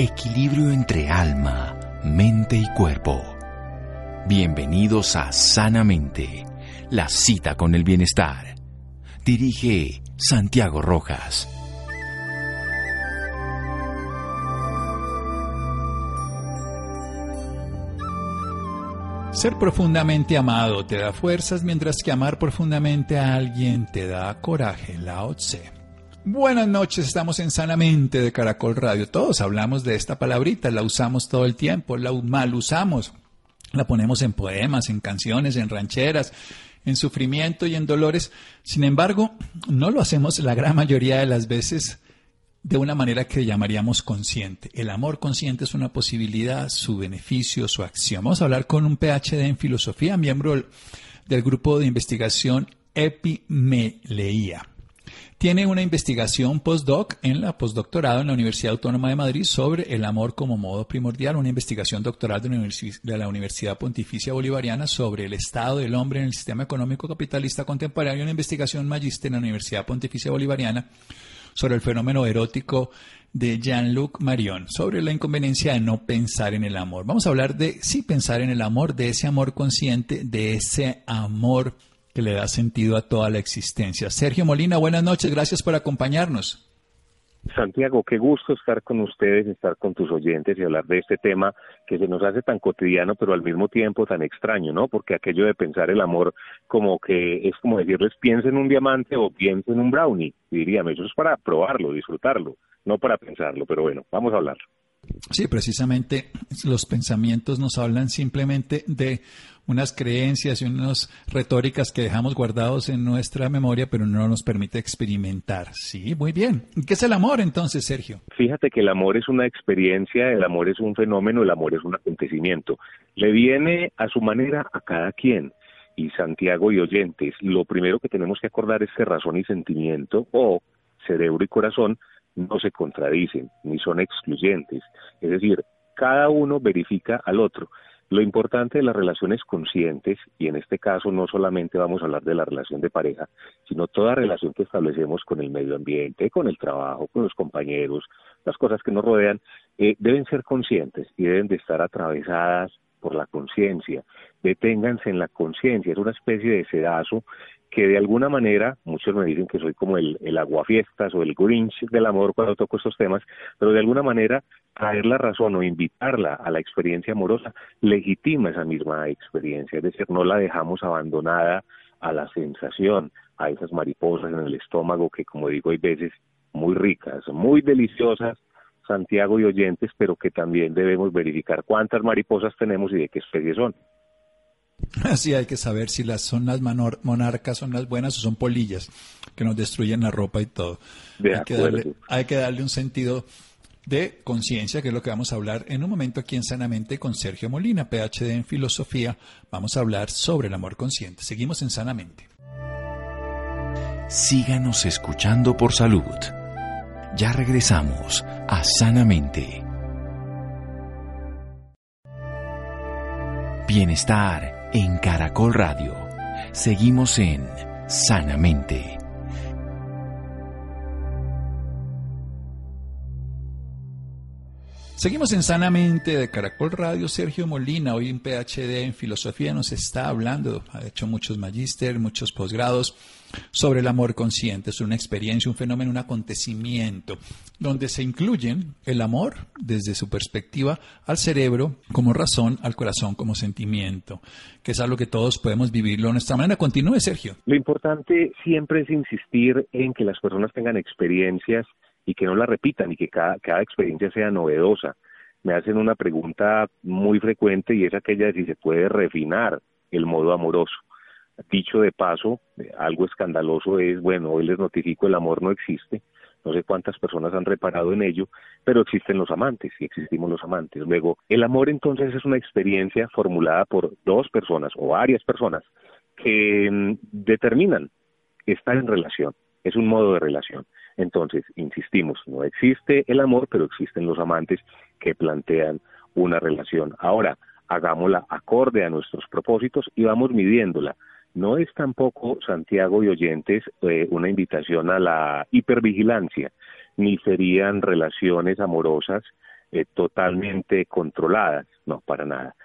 equilibrio entre alma, mente y cuerpo. Bienvenidos a Sanamente, la cita con el bienestar. Dirige Santiago Rojas. Ser profundamente amado te da fuerzas, mientras que amar profundamente a alguien te da coraje. Lao Tse. Buenas noches, estamos en Sanamente de Caracol Radio. Todos hablamos de esta palabrita, la usamos todo el tiempo, la mal usamos. La ponemos en poemas, en canciones, en rancheras, en sufrimiento y en dolores. Sin embargo, no lo hacemos la gran mayoría de las veces de una manera que llamaríamos consciente. El amor consciente es una posibilidad, su beneficio, su acción. Vamos a hablar con un PhD en filosofía, miembro del grupo de investigación Epimeleía. Tiene una investigación postdoc en la postdoctorado en la Universidad Autónoma de Madrid sobre el amor como modo primordial, una investigación doctoral de la Universidad Pontificia Bolivariana sobre el estado del hombre en el sistema económico capitalista contemporáneo, una investigación magíster en la Universidad Pontificia Bolivariana sobre el fenómeno erótico de Jean-Luc Marion, sobre la inconveniencia de no pensar en el amor. Vamos a hablar de sí pensar en el amor, de ese amor consciente, de ese amor que le da sentido a toda la existencia. Sergio Molina, buenas noches, gracias por acompañarnos. Santiago, qué gusto estar con ustedes, estar con tus oyentes y hablar de este tema que se nos hace tan cotidiano, pero al mismo tiempo tan extraño, ¿no? Porque aquello de pensar el amor como que es como decirles piensen en un diamante o piensen en un brownie, diríamos, eso es para probarlo, disfrutarlo, no para pensarlo, pero bueno, vamos a hablar. Sí, precisamente los pensamientos nos hablan simplemente de unas creencias y unas retóricas que dejamos guardados en nuestra memoria, pero no nos permite experimentar. Sí, muy bien. ¿Qué es el amor entonces, Sergio? Fíjate que el amor es una experiencia, el amor es un fenómeno, el amor es un acontecimiento. Le viene a su manera a cada quien. Y Santiago y oyentes, lo primero que tenemos que acordar es que razón y sentimiento o cerebro y corazón no se contradicen ni son excluyentes. Es decir, cada uno verifica al otro. Lo importante de las relaciones conscientes, y en este caso no solamente vamos a hablar de la relación de pareja, sino toda relación que establecemos con el medio ambiente, con el trabajo, con los compañeros, las cosas que nos rodean, eh, deben ser conscientes y deben de estar atravesadas por la conciencia. Deténganse en la conciencia, es una especie de sedazo que de alguna manera, muchos me dicen que soy como el, el aguafiestas o el grinch del amor cuando toco estos temas, pero de alguna manera traer la razón o invitarla a la experiencia amorosa legitima esa misma experiencia, es decir, no la dejamos abandonada a la sensación, a esas mariposas en el estómago que como digo hay veces muy ricas, muy deliciosas, Santiago y oyentes, pero que también debemos verificar cuántas mariposas tenemos y de qué especie son. Así hay que saber si las son las monarcas, son las buenas o son polillas que nos destruyen la ropa y todo. hay, que darle, hay que darle un sentido de conciencia, que es lo que vamos a hablar en un momento aquí en Sanamente con Sergio Molina, PhD en filosofía. Vamos a hablar sobre el amor consciente. Seguimos en Sanamente. Síganos escuchando por salud. Ya regresamos a Sanamente. Bienestar en Caracol Radio. Seguimos en Sanamente. Seguimos en Sanamente de Caracol Radio. Sergio Molina, hoy en PhD en filosofía, nos está hablando, ha hecho muchos magíster, muchos posgrados sobre el amor consciente. Es una experiencia, un fenómeno, un acontecimiento, donde se incluyen el amor desde su perspectiva al cerebro como razón, al corazón como sentimiento, que es algo que todos podemos vivirlo de nuestra manera. Continúe, Sergio. Lo importante siempre es insistir en que las personas tengan experiencias y que no la repitan y que cada, cada experiencia sea novedosa. Me hacen una pregunta muy frecuente y es aquella de si se puede refinar el modo amoroso. Dicho de paso, algo escandaloso es, bueno, hoy les notifico, el amor no existe, no sé cuántas personas han reparado en ello, pero existen los amantes y existimos los amantes. Luego, el amor entonces es una experiencia formulada por dos personas o varias personas que mm, determinan estar en relación, es un modo de relación. Entonces, insistimos, no existe el amor, pero existen los amantes que plantean una relación. Ahora, hagámosla acorde a nuestros propósitos y vamos midiéndola. No es tampoco, Santiago y oyentes, eh, una invitación a la hipervigilancia, ni serían relaciones amorosas eh, totalmente controladas, no, para nada.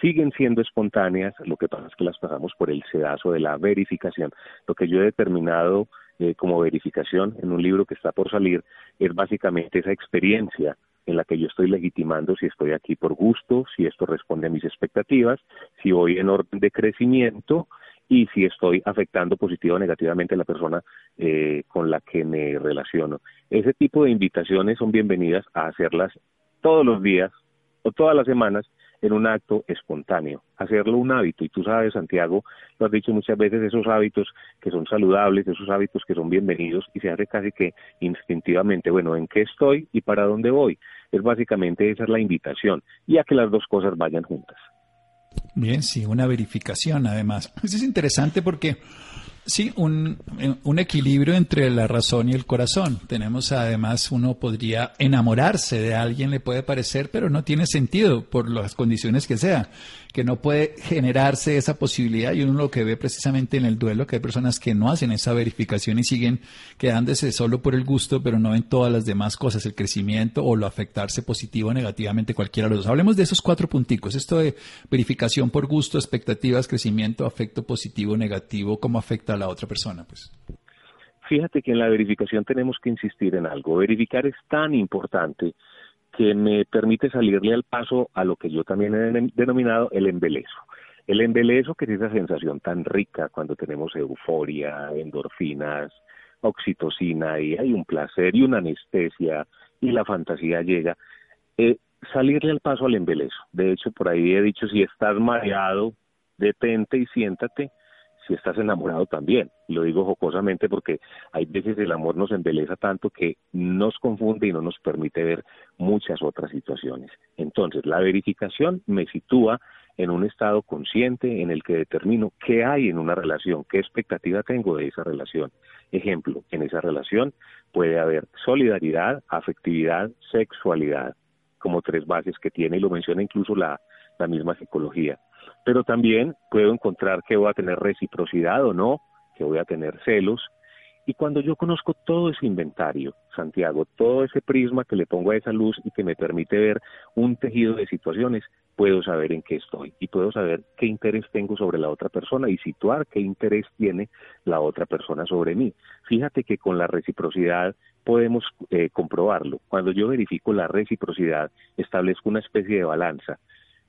Siguen siendo espontáneas, lo que pasa es que las pasamos por el sedazo de la verificación. Lo que yo he determinado eh, como verificación en un libro que está por salir es básicamente esa experiencia en la que yo estoy legitimando si estoy aquí por gusto, si esto responde a mis expectativas, si voy en orden de crecimiento y si estoy afectando positivo o negativamente a la persona eh, con la que me relaciono. Ese tipo de invitaciones son bienvenidas a hacerlas todos los días o todas las semanas en un acto espontáneo, hacerlo un hábito. Y tú sabes, Santiago, lo has dicho muchas veces, esos hábitos que son saludables, esos hábitos que son bienvenidos y se hace casi que instintivamente, bueno, ¿en qué estoy y para dónde voy? Es básicamente esa es la invitación y a que las dos cosas vayan juntas. Bien, sí, una verificación además. Eso es interesante porque Sí, un, un, equilibrio entre la razón y el corazón. Tenemos además, uno podría enamorarse de alguien, le puede parecer, pero no tiene sentido por las condiciones que sea, que no puede generarse esa posibilidad y uno lo que ve precisamente en el duelo, que hay personas que no hacen esa verificación y siguen quedándose solo por el gusto, pero no ven todas las demás cosas, el crecimiento o lo afectarse positivo o negativamente cualquiera de los dos. Hablemos de esos cuatro punticos, esto de verificación por gusto, expectativas, crecimiento, afecto positivo, negativo, cómo afecta a la otra persona, pues. Fíjate que en la verificación tenemos que insistir en algo. Verificar es tan importante que me permite salirle al paso a lo que yo también he denominado el embelezo. El embelezo, que es esa sensación tan rica cuando tenemos euforia, endorfinas, oxitocina y hay un placer y una anestesia y la fantasía llega. Eh, salirle al paso al embelezo. De hecho, por ahí he dicho, si estás mareado, detente y siéntate si estás enamorado también. Lo digo jocosamente porque hay veces el amor nos embeleza tanto que nos confunde y no nos permite ver muchas otras situaciones. Entonces, la verificación me sitúa en un estado consciente en el que determino qué hay en una relación, qué expectativa tengo de esa relación. Ejemplo, en esa relación puede haber solidaridad, afectividad, sexualidad, como tres bases que tiene y lo menciona incluso la, la misma psicología pero también puedo encontrar que voy a tener reciprocidad o no, que voy a tener celos. Y cuando yo conozco todo ese inventario, Santiago, todo ese prisma que le pongo a esa luz y que me permite ver un tejido de situaciones, puedo saber en qué estoy y puedo saber qué interés tengo sobre la otra persona y situar qué interés tiene la otra persona sobre mí. Fíjate que con la reciprocidad podemos eh, comprobarlo. Cuando yo verifico la reciprocidad, establezco una especie de balanza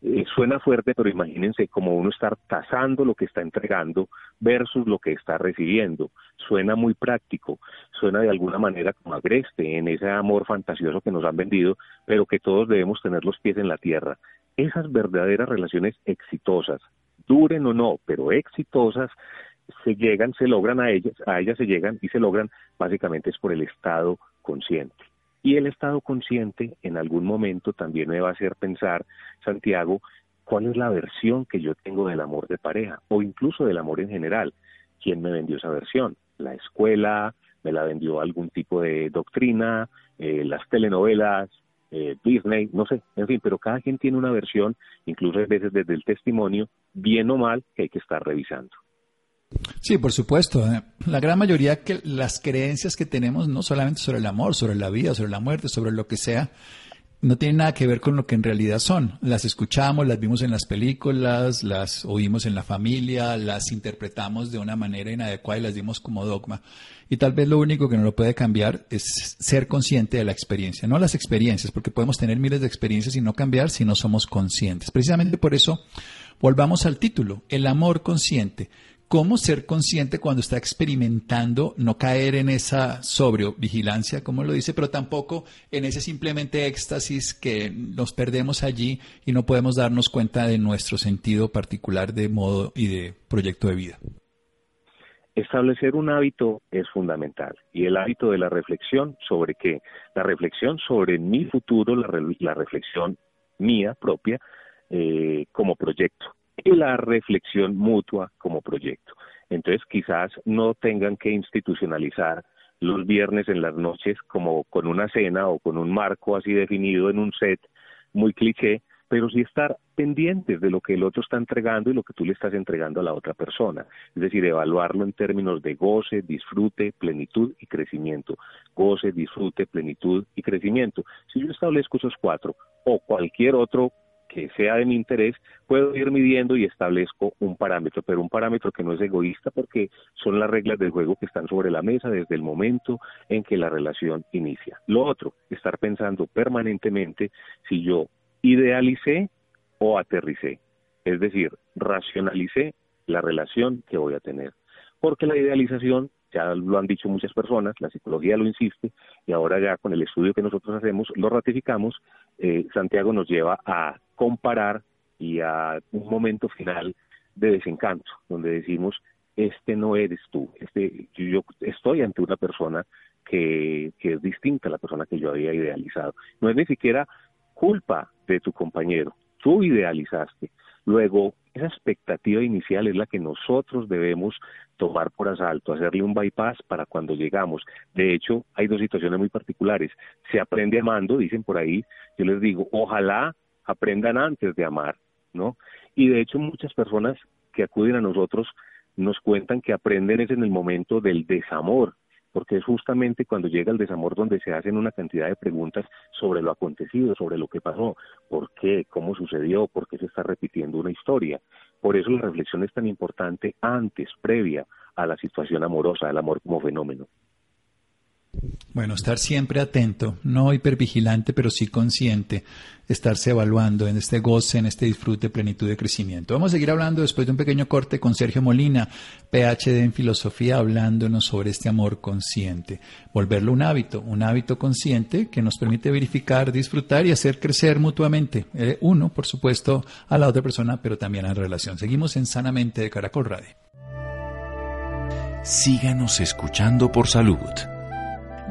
eh, suena fuerte, pero imagínense como uno estar tasando lo que está entregando versus lo que está recibiendo. Suena muy práctico, suena de alguna manera como agreste en ese amor fantasioso que nos han vendido, pero que todos debemos tener los pies en la tierra. Esas verdaderas relaciones exitosas, duren o no, pero exitosas, se llegan, se logran a ellas, a ellas se llegan y se logran básicamente es por el estado consciente. Y el estado consciente en algún momento también me va a hacer pensar, Santiago, cuál es la versión que yo tengo del amor de pareja o incluso del amor en general. ¿Quién me vendió esa versión? ¿La escuela? ¿Me la vendió algún tipo de doctrina? Eh, ¿Las telenovelas? Eh, Disney? No sé, en fin, pero cada quien tiene una versión, incluso a veces desde el testimonio, bien o mal, que hay que estar revisando. Sí, por supuesto. ¿eh? La gran mayoría que las creencias que tenemos, no solamente sobre el amor, sobre la vida, sobre la muerte, sobre lo que sea, no tienen nada que ver con lo que en realidad son. Las escuchamos, las vimos en las películas, las oímos en la familia, las interpretamos de una manera inadecuada y las dimos como dogma. Y tal vez lo único que no lo puede cambiar es ser consciente de la experiencia, no las experiencias, porque podemos tener miles de experiencias y no cambiar si no somos conscientes. Precisamente por eso, volvamos al título, el amor consciente cómo ser consciente cuando está experimentando, no caer en esa sobrevigilancia, como lo dice, pero tampoco en ese simplemente éxtasis que nos perdemos allí y no podemos darnos cuenta de nuestro sentido particular de modo y de proyecto de vida. Establecer un hábito es fundamental y el hábito de la reflexión sobre qué? La reflexión sobre mi futuro, la, reflexión mía propia eh, como proyecto y la reflexión mutua como proyecto. Entonces quizás no tengan que institucionalizar los viernes en las noches como con una cena o con un marco así definido en un set muy cliché, pero sí estar pendientes de lo que el otro está entregando y lo que tú le estás entregando a la otra persona. Es decir, evaluarlo en términos de goce, disfrute, plenitud y crecimiento. Goce, disfrute, plenitud y crecimiento. Si yo establezco esos cuatro o cualquier otro que sea de mi interés, puedo ir midiendo y establezco un parámetro, pero un parámetro que no es egoísta porque son las reglas del juego que están sobre la mesa desde el momento en que la relación inicia. Lo otro, estar pensando permanentemente si yo idealicé o aterricé, es decir, racionalicé la relación que voy a tener. Porque la idealización, ya lo han dicho muchas personas, la psicología lo insiste, y ahora ya con el estudio que nosotros hacemos lo ratificamos, eh, Santiago nos lleva a comparar y a un momento final de desencanto, donde decimos, este no eres tú, este, yo estoy ante una persona que, que es distinta a la persona que yo había idealizado. No es ni siquiera culpa de tu compañero, tú idealizaste. Luego, esa expectativa inicial es la que nosotros debemos tomar por asalto, hacerle un bypass para cuando llegamos. De hecho, hay dos situaciones muy particulares. Se aprende amando, dicen por ahí, yo les digo, ojalá aprendan antes de amar, ¿no? Y de hecho muchas personas que acuden a nosotros nos cuentan que aprenden es en el momento del desamor, porque es justamente cuando llega el desamor donde se hacen una cantidad de preguntas sobre lo acontecido, sobre lo que pasó, por qué, cómo sucedió, por qué se está repitiendo una historia. Por eso la reflexión es tan importante antes, previa a la situación amorosa, al amor como fenómeno. Bueno, estar siempre atento, no hipervigilante, pero sí consciente, estarse evaluando en este goce, en este disfrute, plenitud de crecimiento. Vamos a seguir hablando después de un pequeño corte con Sergio Molina, PhD en filosofía, hablándonos sobre este amor consciente. Volverlo un hábito, un hábito consciente que nos permite verificar, disfrutar y hacer crecer mutuamente. Eh, uno, por supuesto, a la otra persona, pero también a la relación. Seguimos en Sanamente de Caracol Radio. Síganos escuchando por salud.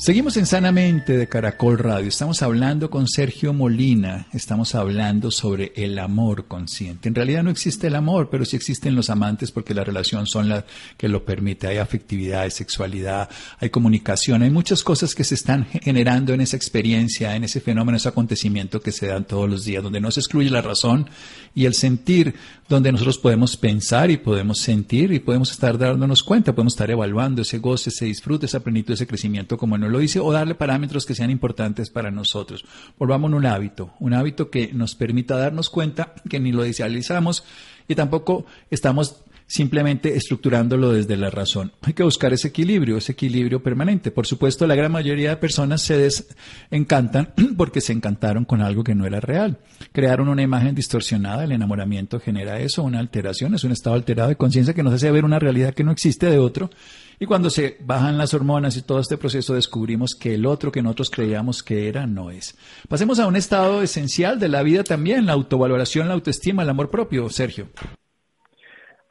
Seguimos en Sanamente de Caracol Radio. Estamos hablando con Sergio Molina. Estamos hablando sobre el amor consciente. En realidad no existe el amor, pero sí existen los amantes porque la relación son las que lo permite. Hay afectividad, hay sexualidad, hay comunicación, hay muchas cosas que se están generando en esa experiencia, en ese fenómeno, ese acontecimiento que se dan todos los días, donde no se excluye la razón y el sentir, donde nosotros podemos pensar y podemos sentir y podemos estar dándonos cuenta, podemos estar evaluando ese goce, ese disfrute, esa plenitud, ese crecimiento como no lo dice, o darle parámetros que sean importantes para nosotros. Volvamos a un hábito, un hábito que nos permita darnos cuenta que ni lo idealizamos y tampoco estamos simplemente estructurándolo desde la razón. Hay que buscar ese equilibrio, ese equilibrio permanente. Por supuesto, la gran mayoría de personas se desencantan porque se encantaron con algo que no era real. Crearon una imagen distorsionada, el enamoramiento genera eso, una alteración, es un estado alterado de conciencia que nos hace ver una realidad que no existe de otro y cuando se bajan las hormonas y todo este proceso descubrimos que el otro que nosotros creíamos que era no es. Pasemos a un estado esencial de la vida también, la autovaloración, la autoestima, el amor propio, Sergio.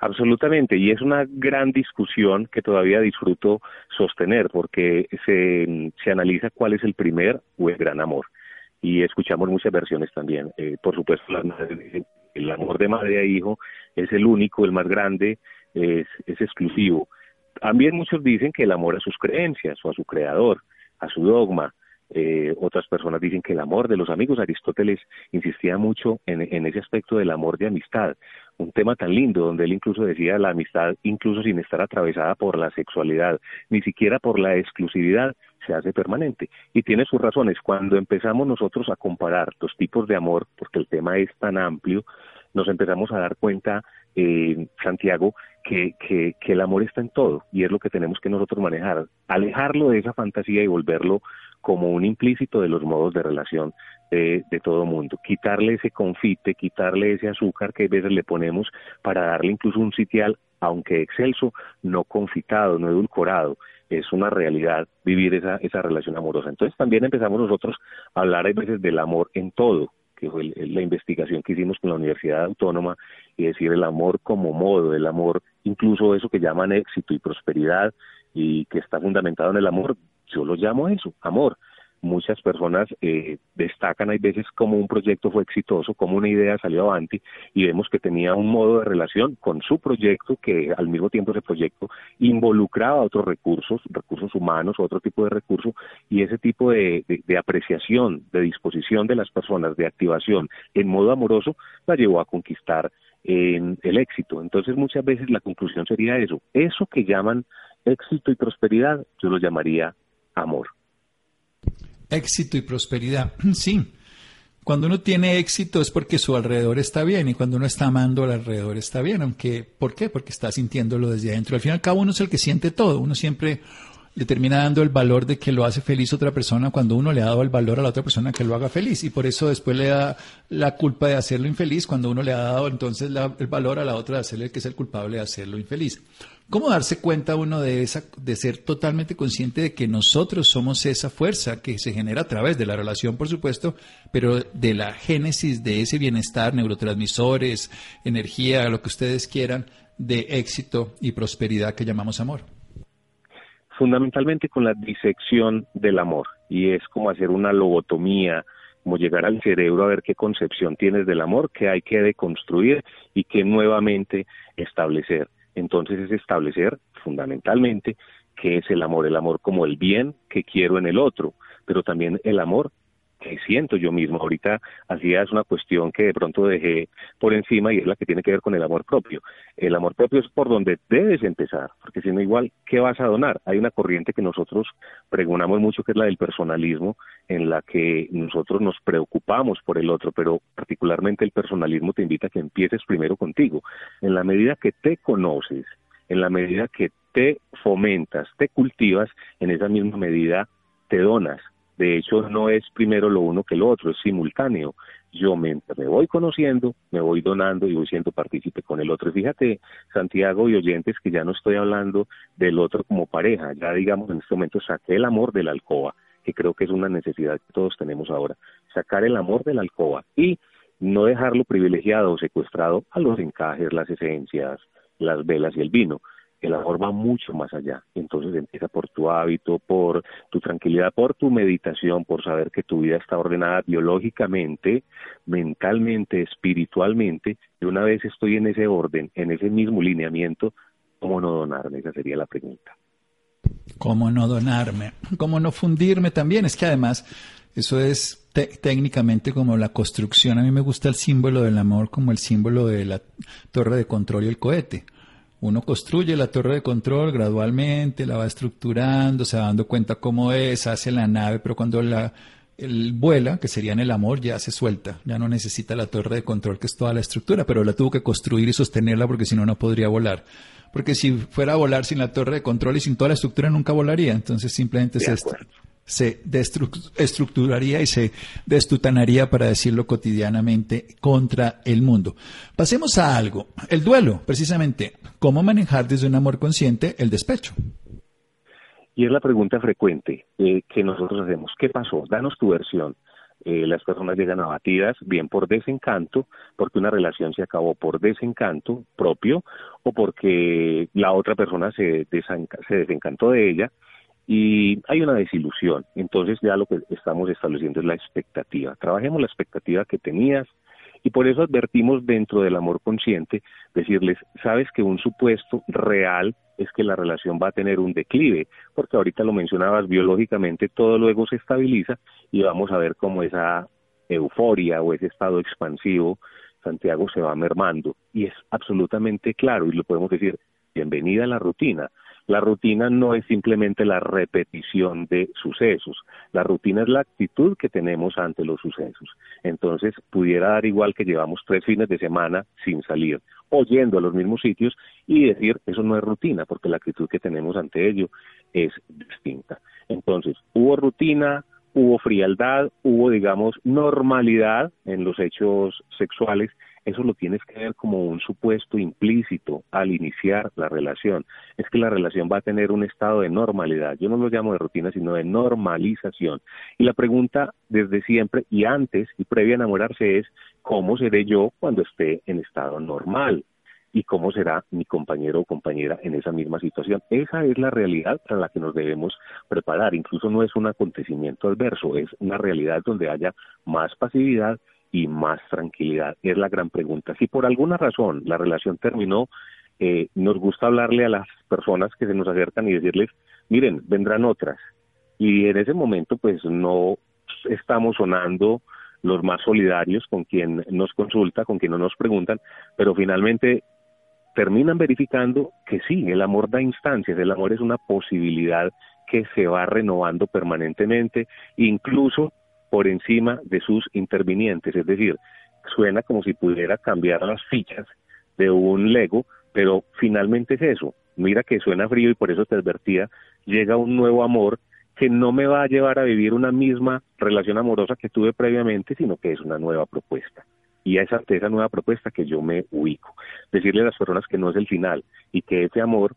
Absolutamente, y es una gran discusión que todavía disfruto sostener porque se, se analiza cuál es el primer o el gran amor. Y escuchamos muchas versiones también. Eh, por supuesto, el amor de madre a hijo es el único, el más grande, es, es exclusivo. También muchos dicen que el amor a sus creencias o a su creador, a su dogma. Eh, otras personas dicen que el amor de los amigos, Aristóteles insistía mucho en, en, ese aspecto del amor de amistad, un tema tan lindo donde él incluso decía la amistad, incluso sin estar atravesada por la sexualidad, ni siquiera por la exclusividad, se hace permanente. Y tiene sus razones. Cuando empezamos nosotros a comparar los tipos de amor, porque el tema es tan amplio, nos empezamos a dar cuenta, eh, Santiago, que, que, que el amor está en todo y es lo que tenemos que nosotros manejar, alejarlo de esa fantasía y volverlo como un implícito de los modos de relación de, de, todo mundo. Quitarle ese confite, quitarle ese azúcar que a veces le ponemos para darle incluso un sitial, aunque excelso, no confitado, no edulcorado. Es una realidad vivir esa, esa relación amorosa. Entonces también empezamos nosotros a hablar a veces del amor en todo, que fue la investigación que hicimos con la Universidad Autónoma, y decir el amor como modo, el amor, incluso eso que llaman éxito y prosperidad, y que está fundamentado en el amor, yo lo llamo eso, amor. Muchas personas eh, destacan hay veces como un proyecto fue exitoso, como una idea salió adelante y vemos que tenía un modo de relación con su proyecto que al mismo tiempo ese proyecto involucraba otros recursos, recursos humanos, otro tipo de recursos y ese tipo de, de apreciación, de disposición de las personas, de activación en modo amoroso, la llevó a conquistar en el éxito. Entonces muchas veces la conclusión sería eso, eso que llaman éxito y prosperidad, yo lo llamaría amor éxito y prosperidad. Sí, cuando uno tiene éxito es porque su alrededor está bien y cuando uno está amando al alrededor está bien, aunque ¿por qué? Porque está sintiéndolo desde adentro. Al fin y al cabo uno es el que siente todo, uno siempre le termina dando el valor de que lo hace feliz otra persona cuando uno le ha dado el valor a la otra persona que lo haga feliz y por eso después le da la culpa de hacerlo infeliz cuando uno le ha dado entonces el valor a la otra de hacerle que es el culpable de hacerlo infeliz. ¿Cómo darse cuenta uno de esa, de ser totalmente consciente de que nosotros somos esa fuerza que se genera a través de la relación, por supuesto, pero de la génesis de ese bienestar, neurotransmisores, energía, lo que ustedes quieran, de éxito y prosperidad que llamamos amor? Fundamentalmente con la disección del amor, y es como hacer una lobotomía, como llegar al cerebro a ver qué concepción tienes del amor, que hay que deconstruir y que nuevamente establecer. Entonces es establecer fundamentalmente qué es el amor, el amor como el bien que quiero en el otro, pero también el amor que siento yo mismo. Ahorita hacía es una cuestión que de pronto dejé por encima y es la que tiene que ver con el amor propio. El amor propio es por donde debes empezar, porque si no igual, ¿qué vas a donar? Hay una corriente que nosotros pregonamos mucho que es la del personalismo, en la que nosotros nos preocupamos por el otro, pero particularmente el personalismo te invita a que empieces primero contigo. En la medida que te conoces, en la medida que te fomentas, te cultivas, en esa misma medida te donas, de hecho, no es primero lo uno que lo otro, es simultáneo. Yo me, me voy conociendo, me voy donando y voy siendo partícipe con el otro. Fíjate, Santiago y oyentes, que ya no estoy hablando del otro como pareja, ya digamos en este momento saqué el amor de la alcoba, que creo que es una necesidad que todos tenemos ahora, sacar el amor de la alcoba y no dejarlo privilegiado o secuestrado a los encajes, las esencias, las velas y el vino, el amor va mucho más allá. Entonces empieza por tu hábito, por tu tranquilidad, por tu meditación, por saber que tu vida está ordenada biológicamente, mentalmente, espiritualmente. Y una vez estoy en ese orden, en ese mismo lineamiento, ¿cómo no donarme? Esa sería la pregunta. ¿Cómo no donarme? ¿Cómo no fundirme también? Es que además eso es técnicamente como la construcción. A mí me gusta el símbolo del amor como el símbolo de la torre de control y el cohete uno construye la torre de control gradualmente, la va estructurando, se va dando cuenta cómo es, hace la nave, pero cuando la el vuela, que sería en el amor, ya se suelta, ya no necesita la torre de control, que es toda la estructura, pero la tuvo que construir y sostenerla porque si no, no podría volar. Porque si fuera a volar sin la torre de control y sin toda la estructura, nunca volaría. Entonces simplemente se, se estructuraría y se destutanaría, para decirlo cotidianamente, contra el mundo. Pasemos a algo, el duelo, precisamente, cómo manejar desde un amor consciente el despecho. Y es la pregunta frecuente eh, que nosotros hacemos, ¿qué pasó? Danos tu versión. Eh, las personas llegan abatidas, bien por desencanto, porque una relación se acabó por desencanto propio o porque la otra persona se, se desencantó de ella y hay una desilusión. Entonces ya lo que estamos estableciendo es la expectativa. Trabajemos la expectativa que tenías y por eso advertimos dentro del amor consciente decirles, sabes que un supuesto real es que la relación va a tener un declive, porque ahorita lo mencionabas biológicamente, todo luego se estabiliza y vamos a ver cómo esa euforia o ese estado expansivo, Santiago, se va mermando. Y es absolutamente claro y lo podemos decir, bienvenida a la rutina. La rutina no es simplemente la repetición de sucesos, la rutina es la actitud que tenemos ante los sucesos. Entonces, pudiera dar igual que llevamos tres fines de semana sin salir, oyendo a los mismos sitios y decir, eso no es rutina, porque la actitud que tenemos ante ello es distinta. Entonces, hubo rutina, hubo frialdad, hubo, digamos, normalidad en los hechos sexuales eso lo tienes que ver como un supuesto implícito al iniciar la relación. Es que la relación va a tener un estado de normalidad. Yo no lo llamo de rutina, sino de normalización. Y la pregunta desde siempre y antes y previa a enamorarse es, ¿cómo seré yo cuando esté en estado normal? y cómo será mi compañero o compañera en esa misma situación. Esa es la realidad para la que nos debemos preparar. Incluso no es un acontecimiento adverso, es una realidad donde haya más pasividad y más tranquilidad. Es la gran pregunta. Si por alguna razón la relación terminó, eh, nos gusta hablarle a las personas que se nos acercan y decirles, miren, vendrán otras. Y en ese momento, pues no estamos sonando los más solidarios con quien nos consulta, con quien no nos preguntan, pero finalmente terminan verificando que sí, el amor da instancias, el amor es una posibilidad que se va renovando permanentemente, incluso por encima de sus intervinientes, es decir, suena como si pudiera cambiar las fichas de un Lego, pero finalmente es eso. Mira que suena frío y por eso te advertía, llega un nuevo amor que no me va a llevar a vivir una misma relación amorosa que tuve previamente, sino que es una nueva propuesta. Y es esa nueva propuesta que yo me ubico. Decirle a las personas que no es el final y que ese amor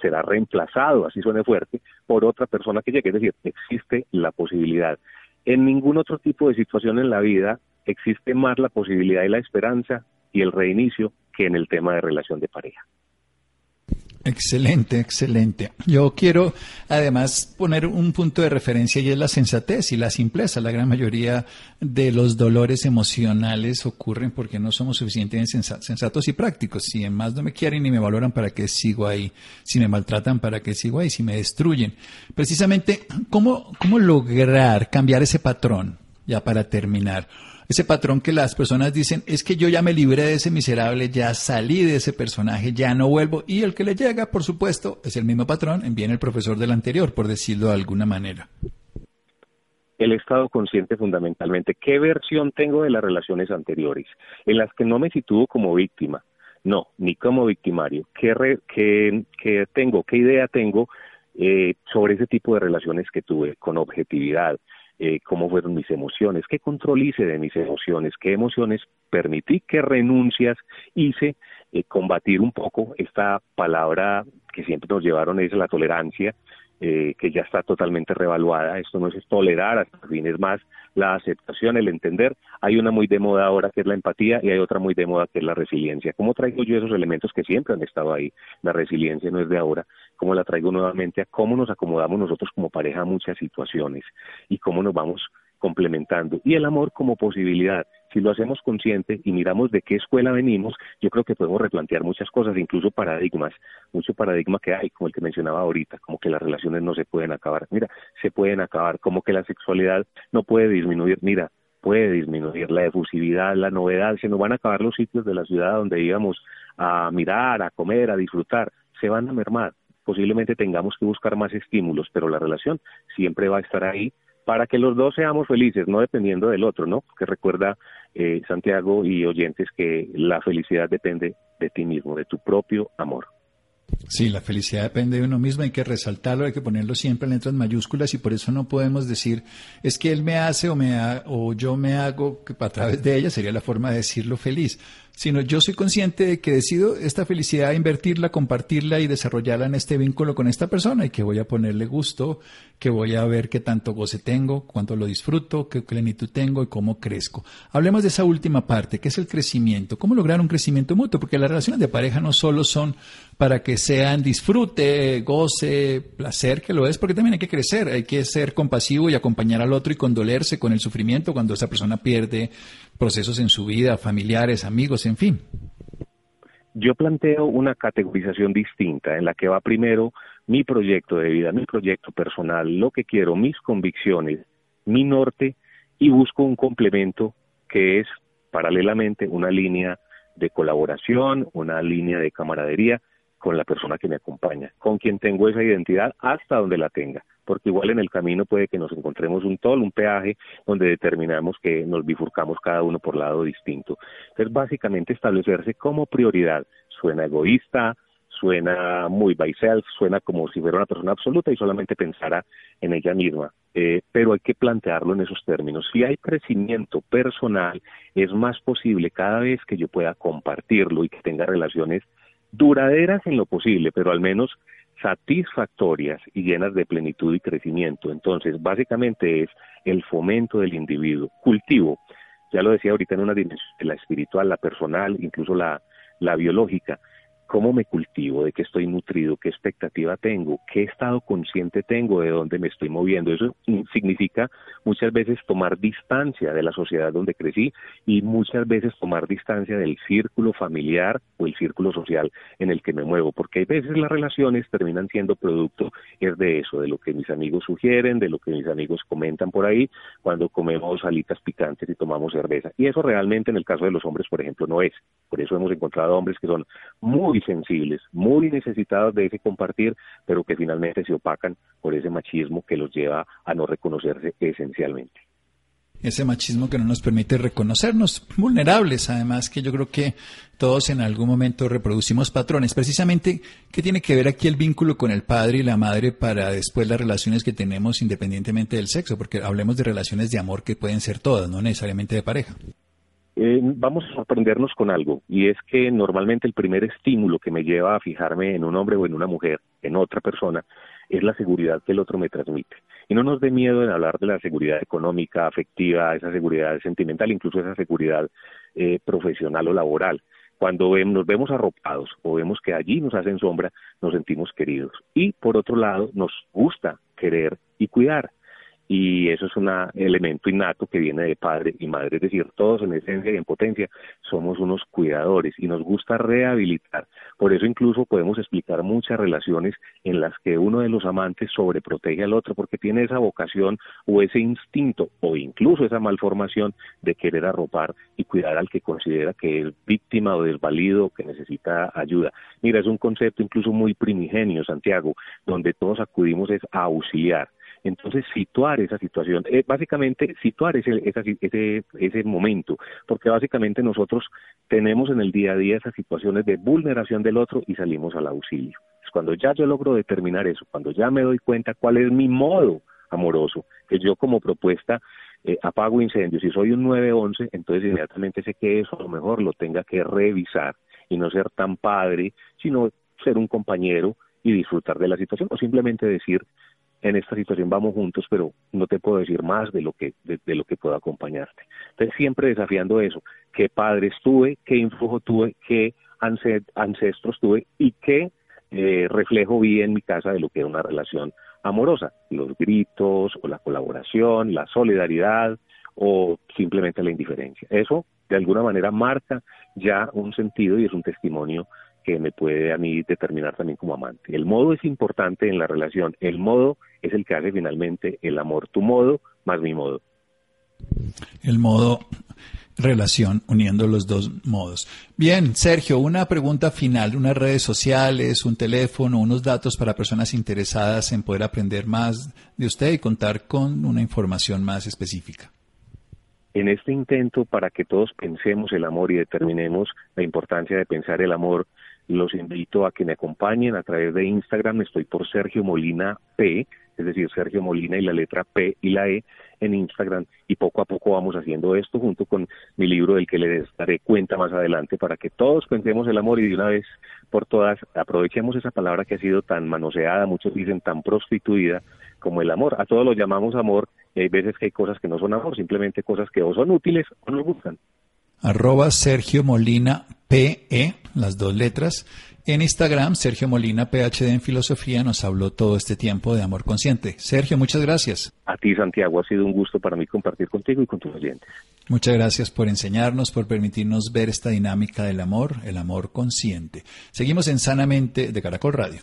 será reemplazado, así suene fuerte, por otra persona que llegue. Es decir, existe la posibilidad. En ningún otro tipo de situación en la vida existe más la posibilidad y la esperanza y el reinicio que en el tema de relación de pareja. Excelente, excelente. Yo quiero además poner un punto de referencia y es la sensatez y la simpleza. La gran mayoría de los dolores emocionales ocurren porque no somos suficientemente sensatos y prácticos. Si en más no me quieren ni me valoran, ¿para qué sigo ahí? Si me maltratan, ¿para qué sigo ahí? Si me destruyen. Precisamente, ¿cómo, cómo lograr cambiar ese patrón? Ya para terminar ese patrón que las personas dicen, es que yo ya me libré de ese miserable, ya salí de ese personaje, ya no vuelvo. Y el que le llega, por supuesto, es el mismo patrón, viene el profesor del anterior, por decirlo de alguna manera. El estado consciente fundamentalmente. ¿Qué versión tengo de las relaciones anteriores? En las que no me sitúo como víctima, no, ni como victimario. ¿Qué, qué, tengo? ¿Qué idea tengo eh, sobre ese tipo de relaciones que tuve con objetividad? Eh, cómo fueron mis emociones, qué control hice de mis emociones, qué emociones permití, qué renuncias hice, eh, combatir un poco esta palabra que siempre nos llevaron es la tolerancia, eh, que ya está totalmente revaluada. Esto no es tolerar, hasta fin es más la aceptación, el entender. Hay una muy de moda ahora que es la empatía y hay otra muy de moda que es la resiliencia. ¿Cómo traigo yo esos elementos que siempre han estado ahí? La resiliencia no es de ahora. ¿Cómo la traigo nuevamente a cómo nos acomodamos nosotros como pareja a muchas situaciones y cómo nos vamos complementando. Y el amor como posibilidad si lo hacemos consciente y miramos de qué escuela venimos, yo creo que podemos replantear muchas cosas, incluso paradigmas, mucho paradigma que hay, como el que mencionaba ahorita, como que las relaciones no se pueden acabar. Mira, se pueden acabar, como que la sexualidad no puede disminuir. Mira, puede disminuir la efusividad, la novedad, se nos van a acabar los sitios de la ciudad donde íbamos a mirar, a comer, a disfrutar, se van a mermar. Posiblemente tengamos que buscar más estímulos, pero la relación siempre va a estar ahí para que los dos seamos felices, no dependiendo del otro, ¿no? Que recuerda eh, Santiago y oyentes que la felicidad depende de ti mismo, de tu propio amor. Sí, la felicidad depende de uno mismo, hay que resaltarlo, hay que ponerlo siempre en letras mayúsculas y por eso no podemos decir es que él me hace o, me o yo me hago, a través de ella sería la forma de decirlo feliz sino yo soy consciente de que decido esta felicidad invertirla, compartirla y desarrollarla en este vínculo con esta persona y que voy a ponerle gusto, que voy a ver qué tanto goce tengo, cuánto lo disfruto, qué plenitud tengo y cómo crezco. Hablemos de esa última parte, que es el crecimiento. ¿Cómo lograr un crecimiento mutuo? Porque las relaciones de pareja no solo son para que sean disfrute, goce, placer, que lo es, porque también hay que crecer, hay que ser compasivo y acompañar al otro y condolerse con el sufrimiento cuando esa persona pierde procesos en su vida, familiares, amigos, en fin. Yo planteo una categorización distinta en la que va primero mi proyecto de vida, mi proyecto personal, lo que quiero, mis convicciones, mi norte y busco un complemento que es paralelamente una línea de colaboración, una línea de camaradería con la persona que me acompaña, con quien tengo esa identidad hasta donde la tenga, porque igual en el camino puede que nos encontremos un tol, un peaje, donde determinamos que nos bifurcamos cada uno por lado distinto. Entonces, básicamente establecerse como prioridad. Suena egoísta, suena muy by self, suena como si fuera una persona absoluta y solamente pensara en ella misma. Eh, pero hay que plantearlo en esos términos. Si hay crecimiento personal, es más posible cada vez que yo pueda compartirlo y que tenga relaciones duraderas en lo posible, pero al menos satisfactorias y llenas de plenitud y crecimiento. Entonces, básicamente es el fomento del individuo, cultivo, ya lo decía ahorita en una dimensión, la espiritual, la personal, incluso la, la biológica, cómo me cultivo, de qué estoy nutrido, qué expectativa tengo, qué estado consciente tengo de dónde me estoy moviendo. Eso significa muchas veces tomar distancia de la sociedad donde crecí y muchas veces tomar distancia del círculo familiar o el círculo social en el que me muevo, porque hay veces las relaciones terminan siendo producto es de eso, de lo que mis amigos sugieren, de lo que mis amigos comentan por ahí cuando comemos alitas picantes y tomamos cerveza. Y eso realmente en el caso de los hombres, por ejemplo, no es. Por eso hemos encontrado hombres que son muy sensibles, muy necesitados de ese compartir, pero que finalmente se opacan por ese machismo que los lleva a no reconocerse esencialmente ese machismo que no nos permite reconocernos vulnerables, además que yo creo que todos en algún momento reproducimos patrones. Precisamente, ¿qué tiene que ver aquí el vínculo con el padre y la madre para después las relaciones que tenemos independientemente del sexo? Porque hablemos de relaciones de amor que pueden ser todas, no necesariamente de pareja. Eh, vamos a sorprendernos con algo, y es que normalmente el primer estímulo que me lleva a fijarme en un hombre o en una mujer, en otra persona, es la seguridad que el otro me transmite. Y no nos dé miedo en hablar de la seguridad económica, afectiva, esa seguridad sentimental, incluso esa seguridad eh, profesional o laboral. Cuando nos vemos arropados o vemos que allí nos hacen sombra, nos sentimos queridos. Y por otro lado, nos gusta querer y cuidar y eso es un elemento innato que viene de padre y madre, es decir, todos en esencia y en potencia somos unos cuidadores y nos gusta rehabilitar. Por eso incluso podemos explicar muchas relaciones en las que uno de los amantes sobreprotege al otro porque tiene esa vocación o ese instinto o incluso esa malformación de querer arropar y cuidar al que considera que es víctima o desvalido o que necesita ayuda. Mira, es un concepto incluso muy primigenio, Santiago, donde todos acudimos es a auxiliar entonces, situar esa situación, eh, básicamente situar ese, ese, ese momento, porque básicamente nosotros tenemos en el día a día esas situaciones de vulneración del otro y salimos al auxilio. Es cuando ya yo logro determinar eso, cuando ya me doy cuenta cuál es mi modo amoroso, que yo como propuesta eh, apago incendios, si soy un 911, entonces inmediatamente sé que eso a lo mejor lo tenga que revisar y no ser tan padre, sino ser un compañero y disfrutar de la situación o simplemente decir en esta situación vamos juntos, pero no te puedo decir más de lo que de, lo que puedo acompañarte. Entonces siempre desafiando eso, qué padres tuve, qué influjo tuve, qué ancestros tuve y qué eh, reflejo vi en mi casa de lo que era una relación amorosa, los gritos o la colaboración, la solidaridad o simplemente la indiferencia. Eso de alguna manera marca ya un sentido y es un testimonio que me puede a mí determinar también como amante. El modo es importante en la relación, el modo es el que hace finalmente el amor, tu modo más mi modo. El modo relación uniendo los dos modos. Bien, Sergio, una pregunta final, unas redes sociales, un teléfono, unos datos para personas interesadas en poder aprender más de usted y contar con una información más específica. En este intento para que todos pensemos el amor y determinemos la importancia de pensar el amor, los invito a que me acompañen a través de Instagram. Estoy por Sergio Molina P, es decir, Sergio Molina y la letra P y la E en Instagram. Y poco a poco vamos haciendo esto junto con mi libro del que les daré cuenta más adelante para que todos pensemos el amor y de una vez por todas aprovechemos esa palabra que ha sido tan manoseada, muchos dicen tan prostituida como el amor. A todos lo llamamos amor y hay veces que hay cosas que no son amor, simplemente cosas que o son útiles o nos gustan arroba Sergio Molina PE, las dos letras. En Instagram, Sergio Molina, PhD en Filosofía, nos habló todo este tiempo de amor consciente. Sergio, muchas gracias. A ti, Santiago, ha sido un gusto para mí compartir contigo y con tus oyentes. Muchas gracias por enseñarnos, por permitirnos ver esta dinámica del amor, el amor consciente. Seguimos en Sanamente de Caracol Radio.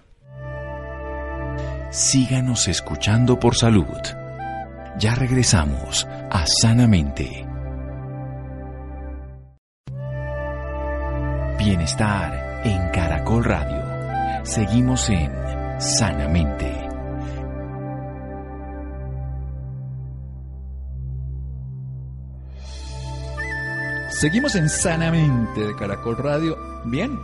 Síganos escuchando por salud. Ya regresamos a Sanamente. Bienestar en Caracol Radio. Seguimos en Sanamente. Seguimos en Sanamente de Caracol Radio. Bien,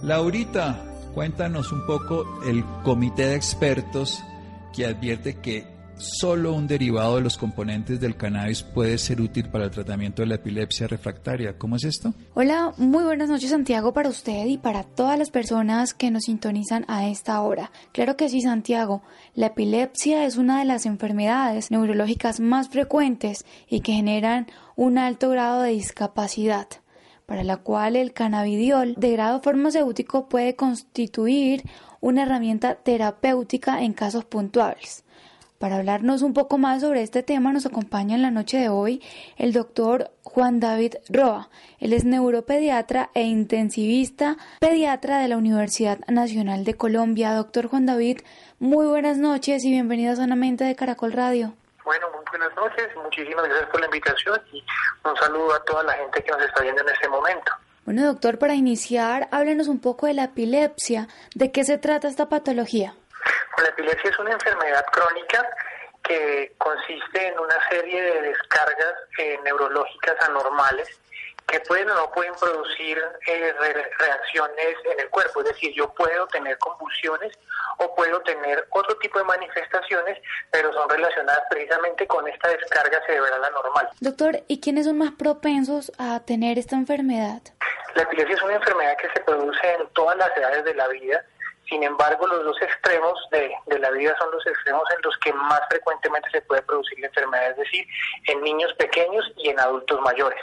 Laurita, cuéntanos un poco el comité de expertos que advierte que solo un derivado de los componentes del cannabis puede ser útil para el tratamiento de la epilepsia refractaria. ¿Cómo es esto? Hola, muy buenas noches Santiago para usted y para todas las personas que nos sintonizan a esta hora. Claro que sí Santiago, la epilepsia es una de las enfermedades neurológicas más frecuentes y que generan un alto grado de discapacidad. para la cual el cannabidiol de grado farmacéutico puede constituir una herramienta terapéutica en casos puntuales. Para hablarnos un poco más sobre este tema nos acompaña en la noche de hoy el doctor Juan David Roa. Él es neuropediatra e intensivista pediatra de la Universidad Nacional de Colombia. Doctor Juan David, muy buenas noches y bienvenido a Sanamente de Caracol Radio. Bueno, muy buenas noches, muchísimas gracias por la invitación y un saludo a toda la gente que nos está viendo en este momento. Bueno, doctor, para iniciar, háblenos un poco de la epilepsia. ¿De qué se trata esta patología? La epilepsia es una enfermedad crónica que consiste en una serie de descargas eh, neurológicas anormales que pueden o no pueden producir eh, reacciones en el cuerpo. Es decir, yo puedo tener convulsiones o puedo tener otro tipo de manifestaciones, pero son relacionadas precisamente con esta descarga cerebral anormal. Doctor, ¿y quiénes son más propensos a tener esta enfermedad? La epilepsia es una enfermedad que se produce en todas las edades de la vida sin embargo, los dos extremos de, la vida son los extremos en los que más frecuentemente se puede producir la enfermedad, es decir, en niños pequeños y en adultos mayores.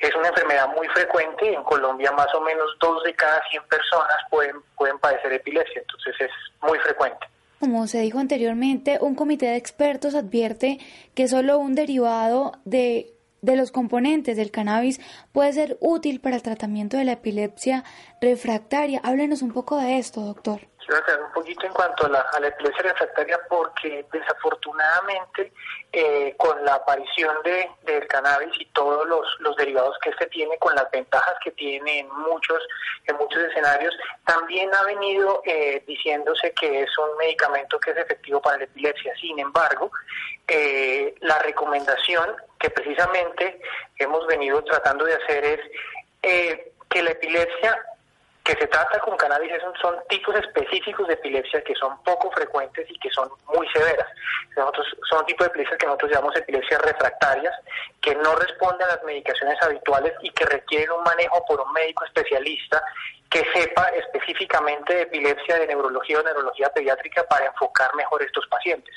Es una enfermedad muy frecuente, en Colombia más o menos dos de cada 100 personas pueden, pueden padecer epilepsia, entonces es muy frecuente. Como se dijo anteriormente, un comité de expertos advierte que solo un derivado de de los componentes del cannabis puede ser útil para el tratamiento de la epilepsia refractaria. Háblenos un poco de esto, doctor. Quiero aclarar un poquito en cuanto a la, epilepsia refractaria porque desafortunadamente eh, con la aparición de, del cannabis y todos los, los derivados que este tiene, con las ventajas que tiene en muchos, en muchos escenarios, también ha venido eh, diciéndose que es un medicamento que es efectivo para la epilepsia. Sin embargo, eh, la recomendación que precisamente hemos venido tratando de hacer es eh, que la epilepsia que se trata con cannabis son, tipos específicos de epilepsia que son poco frecuentes y que son muy severas. Nosotros, son tipos de epilepsia que nosotros llamamos epilepsias refractarias, que no responden a las medicaciones habituales y que requieren un manejo por un médico especialista que sepa específicamente de epilepsia, de neurología o neurología pediátrica para enfocar mejor estos pacientes.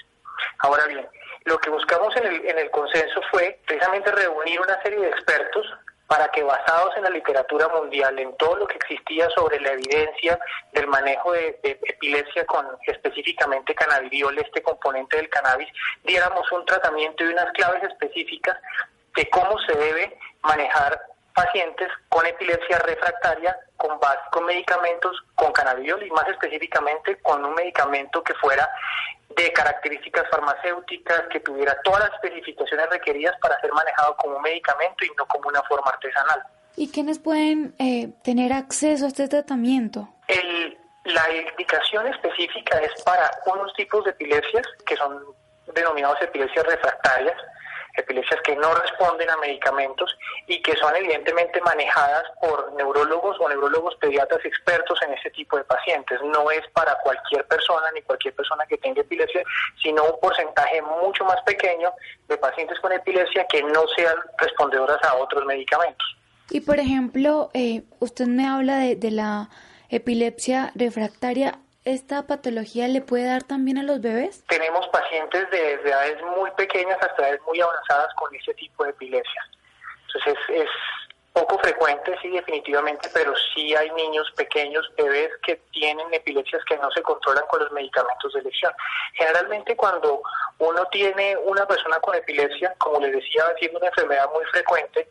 Ahora bien, lo que buscamos en el, en el consenso fue precisamente reunir una serie de expertos para que basados en la literatura mundial, en todo lo que existía sobre la evidencia del manejo de, epilepsia con específicamente cannabidiol, este componente del cannabis, diéramos un tratamiento y unas claves específicas de cómo se debe manejar pacientes con epilepsia refractaria con, con medicamentos con cannabidiol y más específicamente con un medicamento que fuera de características farmacéuticas, que tuviera todas las especificaciones requeridas para ser manejado como un medicamento y no como una forma artesanal. ¿Y quiénes pueden eh, tener acceso a este tratamiento? la indicación específica es para unos tipos de epilepsias que son denominados epilepsias refractarias, epilepsias que no responden a medicamentos y que son evidentemente manejadas por neurólogos o neurólogos pediatras expertos en este tipo de pacientes. No es para cualquier persona ni cualquier persona que tenga epilepsia, sino un porcentaje mucho más pequeño de pacientes con epilepsia que no sean respondedoras a otros medicamentos. Y por ejemplo, eh, usted me habla de, de la epilepsia refractaria. ¿Esta patología le puede dar también a los bebés? Tenemos pacientes de, edades muy pequeñas hasta edades muy avanzadas con este tipo de epilepsia. Entonces es, poco frecuente, sí, definitivamente, pero sí hay niños pequeños, bebés que tienen epilepsias que no se controlan con los medicamentos de elección. Generalmente cuando uno tiene una persona con epilepsia, como les decía, siendo una enfermedad muy frecuente,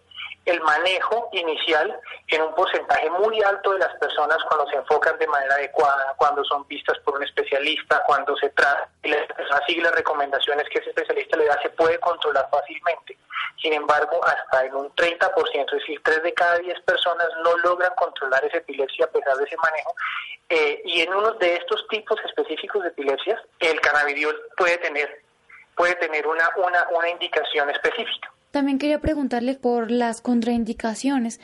el manejo inicial en un porcentaje muy alto de las personas cuando se enfocan de manera adecuada, cuando son vistas por un especialista, cuando se trata y la persona sigue las recomendaciones que ese especialista le da, se puede controlar fácilmente. Sin embargo, hasta en un 30%, es decir, 3 de cada 10 personas no logran controlar esa epilepsia a pesar de ese manejo. Eh, y en uno de estos tipos específicos de epilepsias, el cannabidiol puede tener, puede tener una, una, una indicación específica. También quería preguntarle por las contraindicaciones.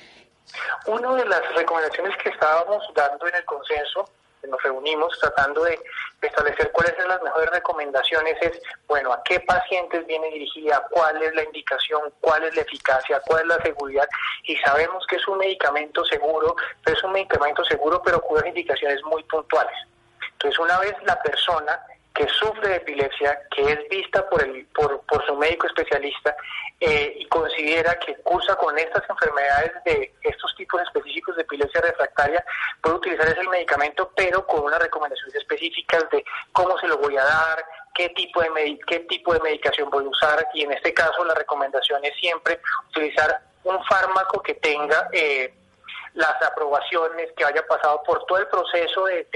Una de las recomendaciones que estábamos dando en el consenso, nos reunimos tratando de establecer cuáles son las mejores recomendaciones, es, bueno, a qué pacientes viene dirigida, cuál es la indicación, cuál es la eficacia, cuál es la seguridad, y sabemos que es un medicamento seguro, pero es un medicamento seguro, pero cuyas indicaciones muy puntuales. Entonces, una vez la persona que sufre de epilepsia, que es vista por, el, por, por su médico especialista eh, y considera que cursa con estas enfermedades de estos tipos específicos de epilepsia refractaria, puede utilizar ese medicamento, pero con unas recomendaciones específicas de cómo se lo voy a dar, qué tipo de, qué tipo de medicación voy a usar y en este caso la recomendación es siempre utilizar un fármaco que tenga... Eh, las aprobaciones, que haya pasado por todo el proceso de,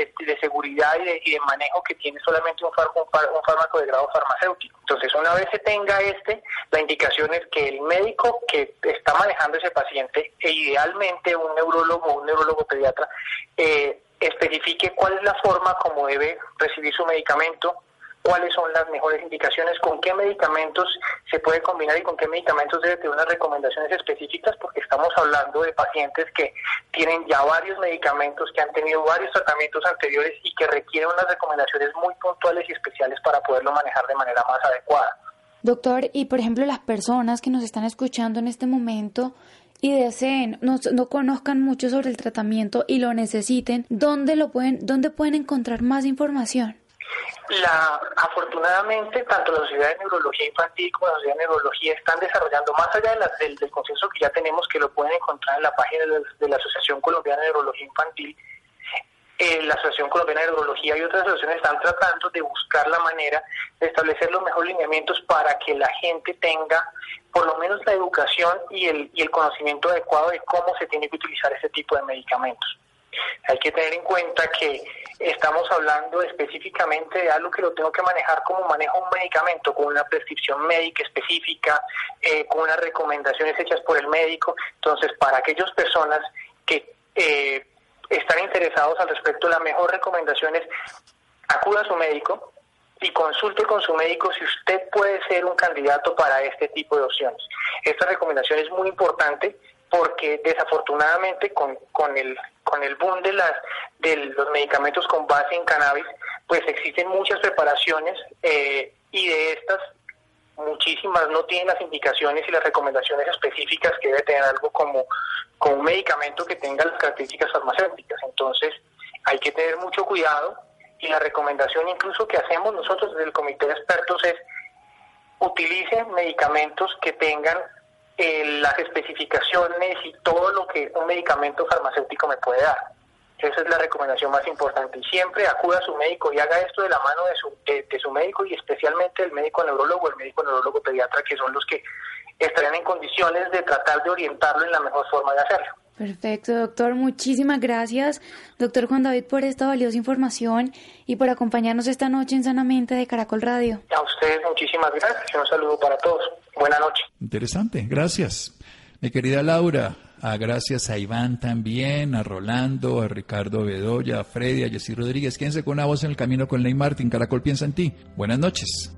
seguridad y de, manejo que tiene solamente un, un, fármaco de grado farmacéutico. Entonces, una vez se tenga este, la indicación es que el médico que está manejando ese paciente, e idealmente un neurólogo o un neurólogo pediatra, eh, especifique cuál es la forma como debe recibir su medicamento, cuáles son las mejores indicaciones, con qué medicamentos se puede combinar y con qué medicamentos debe tener unas recomendaciones específicas, porque estamos hablando de pacientes que tienen ya varios medicamentos, que han tenido varios tratamientos anteriores y que requieren unas recomendaciones muy puntuales y especiales para poderlo manejar de manera más adecuada. Doctor, y por ejemplo las personas que nos están escuchando en este momento y deseen, no, no, conozcan mucho sobre el tratamiento y lo necesiten, ¿dónde lo pueden, dónde pueden encontrar más información? La, afortunadamente, tanto la Sociedad de Neurología Infantil como la Sociedad de Neurología están desarrollando, más allá del, consenso que ya tenemos, que lo pueden encontrar en la página de, la Asociación Colombiana de Neurología Infantil, eh, la Asociación Colombiana de Neurología y otras asociaciones están tratando de buscar la manera de establecer los mejores lineamientos para que la gente tenga por lo menos la educación y el, y el conocimiento adecuado de cómo se tiene que utilizar ese tipo de medicamentos. Hay que tener en cuenta que estamos hablando específicamente de algo que lo tengo que manejar como manejo un medicamento, con una prescripción médica específica, eh, con unas recomendaciones hechas por el médico. Entonces, para aquellas personas que eh, están interesados al respecto, la mejor recomendación es acuda a su médico y consulte con su médico si usted puede ser un candidato para este tipo de opciones. Esta recomendación es muy importante porque desafortunadamente con, con el con el boom de las de los medicamentos con base en cannabis pues existen muchas preparaciones eh, y de estas muchísimas no tienen las indicaciones y las recomendaciones específicas que debe tener algo como, como un medicamento que tenga las características farmacéuticas. Entonces hay que tener mucho cuidado y la recomendación incluso que hacemos nosotros desde el comité de expertos es utilicen medicamentos que tengan eh, las especificaciones y todo lo que un medicamento farmacéutico me puede dar. Esa es la recomendación más importante. Y siempre acuda a su médico y haga esto de la mano de su, de, su médico y especialmente el médico neurólogo, el médico neurólogo pediatra, que son los que estarían en condiciones de tratar de orientarlo en la mejor forma de hacerlo. Perfecto, doctor. Muchísimas gracias, doctor Juan David, por esta valiosa información y por acompañarnos esta noche en Sanamente de Caracol Radio. A ustedes muchísimas gracias y un saludo para todos. Buenas noches. Interesante, gracias. Mi querida Laura, a gracias a Iván también, a Rolando, a Ricardo Bedoya, a Freddy, a Jessy Rodríguez. Quédense con una voz en el camino con Ley Martín. Caracol piensa en ti. Buenas noches.